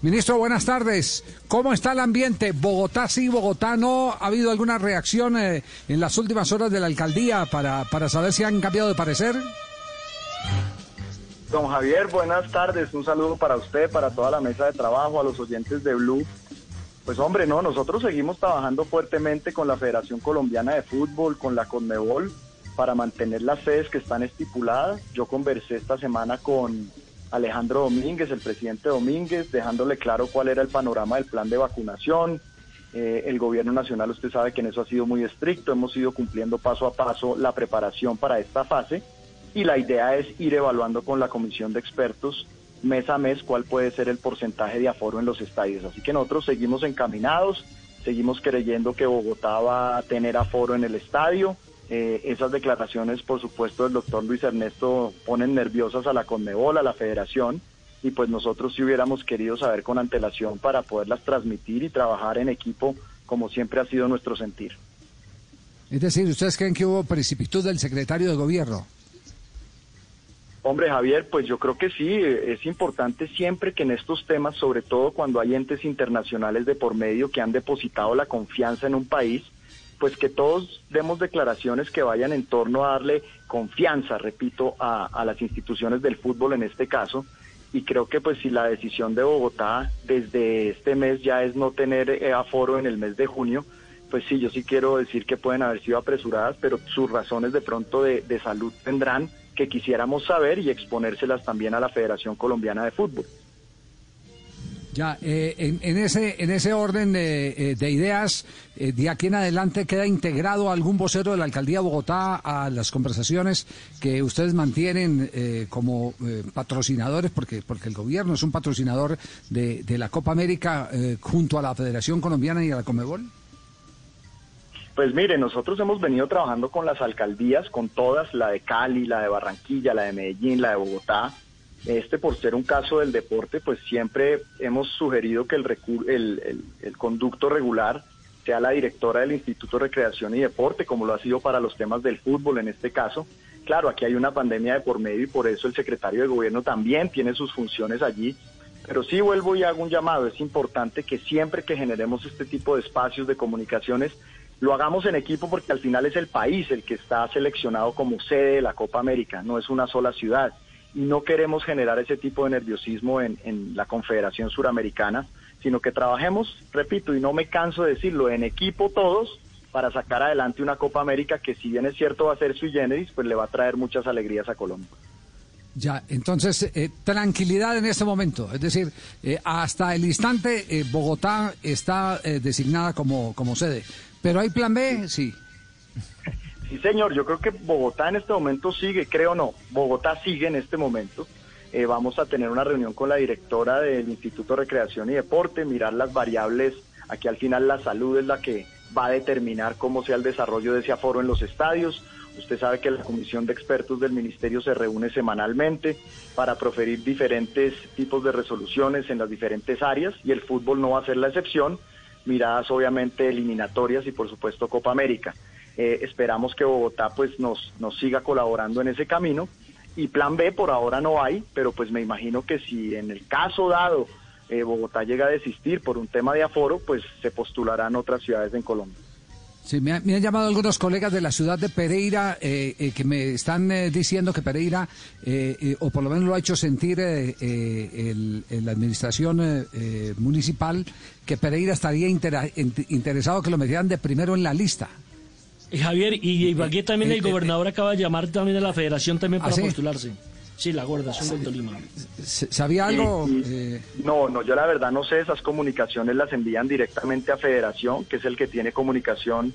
Ministro, buenas tardes. ¿Cómo está el ambiente? Bogotá sí, Bogotá no. ¿Ha habido alguna reacción eh, en las últimas horas de la alcaldía para, para saber si han cambiado de parecer? Don Javier, buenas tardes. Un saludo para usted, para toda la mesa de trabajo, a los oyentes de Blue. Pues hombre, no, nosotros seguimos trabajando fuertemente con la Federación Colombiana de Fútbol, con la Conmebol, para mantener las sedes que están estipuladas. Yo conversé esta semana con Alejandro Domínguez, el presidente Domínguez, dejándole claro cuál era el panorama del plan de vacunación. Eh, el gobierno nacional, usted sabe que en eso ha sido muy estricto, hemos ido cumpliendo paso a paso la preparación para esta fase y la idea es ir evaluando con la comisión de expertos mes a mes cuál puede ser el porcentaje de aforo en los estadios. Así que nosotros seguimos encaminados, seguimos creyendo que Bogotá va a tener aforo en el estadio. Eh, esas declaraciones, por supuesto, del doctor Luis Ernesto ponen nerviosas a la Conmebol, a la federación, y pues nosotros sí hubiéramos querido saber con antelación para poderlas transmitir y trabajar en equipo como siempre ha sido nuestro sentir. Es decir, ¿ustedes creen que hubo precipitud del secretario de gobierno? Hombre, Javier, pues yo creo que sí, es importante siempre que en estos temas, sobre todo cuando hay entes internacionales de por medio que han depositado la confianza en un país, pues que todos demos declaraciones que vayan en torno a darle confianza, repito, a, las instituciones del fútbol en este caso. Y creo que pues si la decisión de Bogotá desde este mes ya es no tener eh, aforo en el mes de junio, pues sí, yo sí quiero decir que pueden haber sido apresuradas, pero sus razones de pronto de, de salud tendrán que quisiéramos saber y exponérselas también a la Federación Colombiana de Fútbol. Ya, eh, en, ese, en ese orden de, eh, ideas, eh, de aquí en adelante queda integrado algún vocero de la Alcaldía de Bogotá a las conversaciones que ustedes mantienen como patrocinadores, porque, porque el gobierno es un patrocinador de, de la Copa América junto a la Federación Colombiana y a la Comebol. Pues mire, nosotros hemos venido trabajando con las alcaldías, con todas, la de Cali, la de Barranquilla, la de Medellín, la de Bogotá, este, por ser un caso del deporte, pues siempre hemos sugerido que el, el, conducto regular sea la directora del Instituto de Recreación y Deporte, como lo ha sido para los temas del fútbol en este caso. Claro, aquí hay una pandemia de por medio y por eso el secretario de gobierno también tiene sus funciones allí. Pero sí vuelvo y hago un llamado. Es importante que siempre que generemos este tipo de espacios de comunicaciones, lo hagamos en equipo porque al final es el país el que está seleccionado como sede de la Copa América, no es una sola ciudad no queremos generar ese tipo de nerviosismo en, la Confederación Suramericana, sino que trabajemos, repito, y no me canso de decirlo, en equipo todos para sacar adelante una Copa América que si bien es cierto va a ser sui generis, pues le va a traer muchas alegrías a Colombia. Ya, entonces, eh, tranquilidad en este momento. Es decir, eh, hasta el instante eh, Bogotá está designada como, como sede. ¿Pero hay plan B? Sí. Sí, señor, yo creo que Bogotá en este momento sigue, creo no, Bogotá sigue en este momento. Eh, vamos a tener una reunión con la directora del Instituto de Recreación y Deporte, mirar las variables. Aquí al final la salud es la que va a determinar cómo sea el desarrollo de ese aforo en los estadios. Usted sabe que la comisión de expertos del ministerio se reúne semanalmente para proferir diferentes tipos de resoluciones en las diferentes áreas y el fútbol no va a ser la excepción. Miradas obviamente eliminatorias y por supuesto Copa América. Eh, esperamos que Bogotá pues nos, nos siga colaborando en ese camino. Y plan B por ahora no hay, pero pues me imagino que si en el caso dado eh, Bogotá llega a desistir por un tema de aforo, pues se postularán otras ciudades en Colombia. Sí, me, han llamado algunos colegas de la ciudad de Pereira eh, que me están diciendo que Pereira, o por lo menos lo ha hecho sentir la administración municipal, que Pereira estaría interesado que lo metieran de primero en la lista. Eh, Javier, y Ibagué también, el gobernador acaba de llamar también a la federación también para ¿Ah, postularse. Sí, la gorda, son del Tolima. ¿Sabía algo? Eh, no, no, yo la verdad no sé, esas comunicaciones las envían directamente a Federación, que es el que tiene comunicación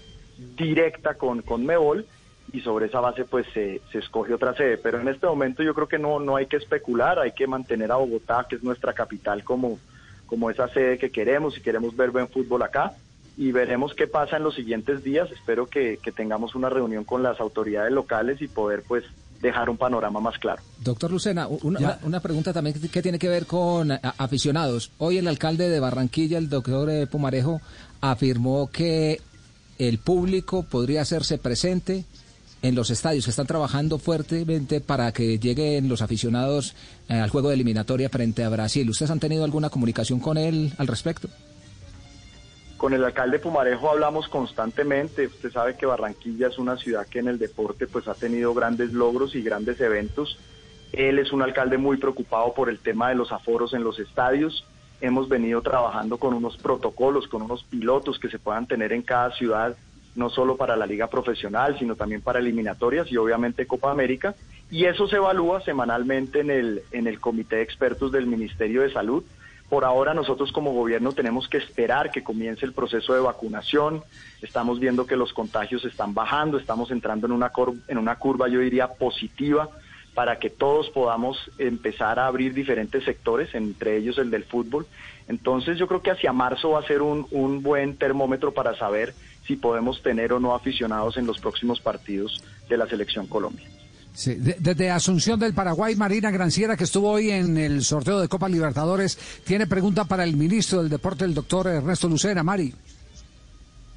directa con, con Mebol, y sobre esa base pues se, se escoge otra sede. Pero en este momento yo creo que no, no hay que especular, hay que mantener a Bogotá, que es nuestra capital, como, como esa sede que queremos y queremos ver buen fútbol acá y veremos qué pasa en los siguientes días. Espero que, tengamos una reunión con las autoridades locales y poder pues dejar un panorama más claro. Doctor Lucena, una, pregunta también que tiene que ver con aficionados. Hoy el alcalde de Barranquilla, el doctor eh, Pumarejo, afirmó que el público podría hacerse presente en los estadios, que están trabajando fuertemente para que lleguen los aficionados eh, al juego de eliminatoria frente a Brasil. ¿Ustedes han tenido alguna comunicación con él al respecto? Con el alcalde Pumarejo hablamos constantemente. Usted sabe que Barranquilla es una ciudad que en el deporte pues ha tenido grandes logros y grandes eventos. Él es un alcalde muy preocupado por el tema de los aforos en los estadios. Hemos venido trabajando con unos protocolos, con unos pilotos que se puedan tener en cada ciudad no solo para la liga profesional, sino también para eliminatorias y obviamente Copa América. Y eso se evalúa semanalmente en el, en el Comité de Expertos del Ministerio de Salud. Por ahora nosotros como gobierno tenemos que esperar que comience el proceso de vacunación. Estamos viendo que los contagios están bajando, estamos entrando en una, en una curva, yo diría, positiva para que todos podamos empezar a abrir diferentes sectores, entre ellos el del fútbol. Entonces yo creo que hacia marzo va a ser un, un buen termómetro para saber si podemos tener o no aficionados en los próximos partidos de la Selección Colombia. Sí, desde Asunción del Paraguay, Marina Granciera, que estuvo hoy en el sorteo de Copa Libertadores, tiene pregunta para el ministro del Deporte, el doctor Ernesto Lucena. Mari.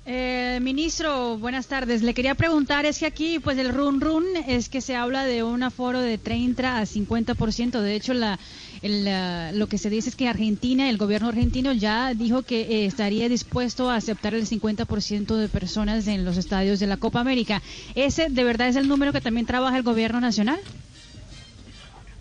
Eh, ministro, buenas tardes. Le quería preguntar, es que aquí, pues el run run es que se habla de un aforo de 30 a 50%. De hecho, la, lo que se dice es que Argentina, el gobierno argentino ya dijo que eh, estaría dispuesto a aceptar el 50% de personas en los estadios de la Copa América. ¿Ese de verdad es el número que también trabaja el gobierno nacional?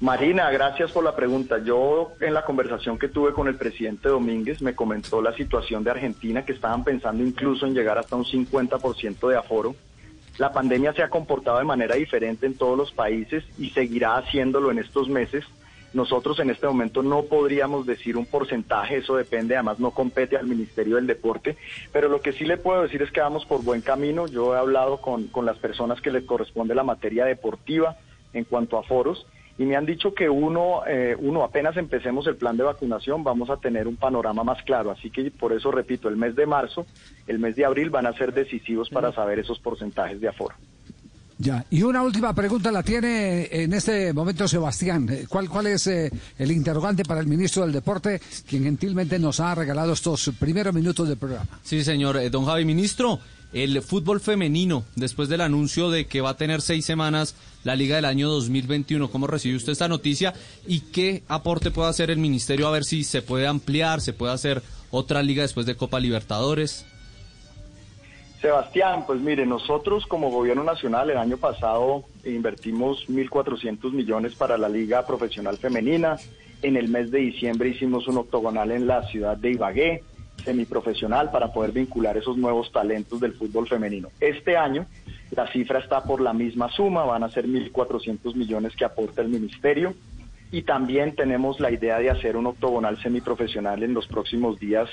Marina, gracias por la pregunta. Yo en la conversación que tuve con el presidente Domínguez me comentó la situación de Argentina, que estaban pensando incluso en llegar hasta un 50% de aforo. La pandemia se ha comportado de manera diferente en todos los países y seguirá haciéndolo en estos meses. Nosotros en este momento no podríamos decir un porcentaje, eso depende, además no compete al Ministerio del Deporte, pero lo que sí le puedo decir es que vamos por buen camino. Yo he hablado con, con las personas que les corresponde la materia deportiva en cuanto a foros y me han dicho que uno, eh, uno apenas empecemos el plan de vacunación vamos a tener un panorama más claro. Así que por eso repito, el mes de marzo, el mes de abril van a ser decisivos para saber esos porcentajes de aforo. Ya, y una última pregunta la tiene en este momento Sebastián. ¿Cuál, cuál es eh, el interrogante para el ministro del Deporte, quien gentilmente nos ha regalado estos primeros minutos del programa? Sí, señor. Eh, don Javi, ministro, el fútbol femenino, después del anuncio de que va a tener seis semanas la Liga del año 2021, ¿cómo recibe usted esta noticia y qué aporte puede hacer el Ministerio a ver si se puede ampliar, se puede hacer otra liga después de Copa Libertadores? Sebastián, pues mire, nosotros como gobierno nacional el año pasado invertimos 1.400 millones para la Liga Profesional Femenina. En el mes de diciembre hicimos un octogonal en la ciudad de Ibagué semiprofesional para poder vincular esos nuevos talentos del fútbol femenino. Este año la cifra está por la misma suma, van a ser 1.400 millones que aporta el ministerio y también tenemos la idea de hacer un octogonal semiprofesional en los próximos días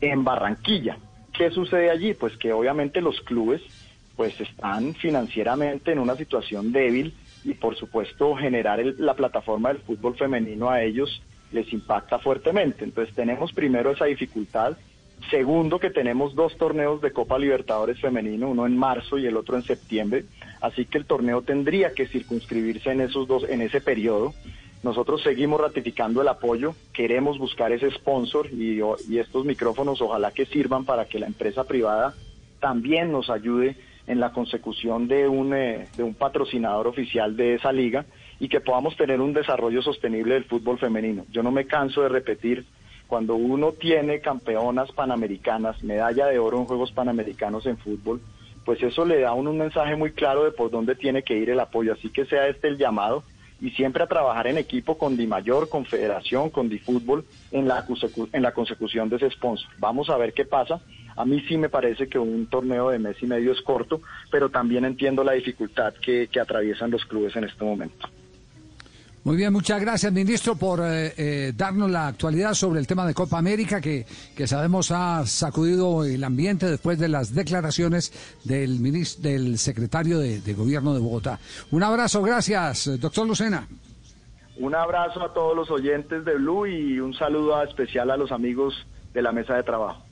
en Barranquilla. ¿Qué sucede allí? Pues que obviamente los clubes pues están financieramente en una situación débil y por supuesto generar la plataforma del fútbol femenino a ellos les impacta fuertemente. Entonces tenemos primero esa dificultad. Segundo, que tenemos dos torneos de Copa Libertadores femenino, uno en marzo y el otro en septiembre. Así que el torneo tendría que circunscribirse en esos dos, en ese periodo. Nosotros seguimos ratificando el apoyo, queremos buscar ese sponsor y, y estos micrófonos ojalá que sirvan para que la empresa privada también nos ayude en la consecución de un, eh, de un patrocinador oficial de esa liga y que podamos tener un desarrollo sostenible del fútbol femenino. Yo no me canso de repetir, cuando uno tiene campeonas panamericanas, medalla de oro en Juegos Panamericanos en fútbol, pues eso le da a uno un mensaje muy claro de por dónde tiene que ir el apoyo. Así que sea este el llamado y siempre a trabajar en equipo con Di Mayor, con Federación, con Di Fútbol en la, en la consecución de ese sponsor. Vamos a ver qué pasa. A mí sí me parece que un torneo de mes y medio es corto, pero también entiendo la dificultad que atraviesan los clubes en este momento. Muy bien, muchas gracias, ministro, por eh, eh, darnos la actualidad sobre el tema de Copa América, que, que sabemos ha sacudido el ambiente después de las declaraciones del, ministro, del secretario de, de Gobierno de Bogotá. Un abrazo, gracias, doctor Lucena. Un abrazo a todos los oyentes de Blue y un saludo especial a los amigos de la mesa de trabajo.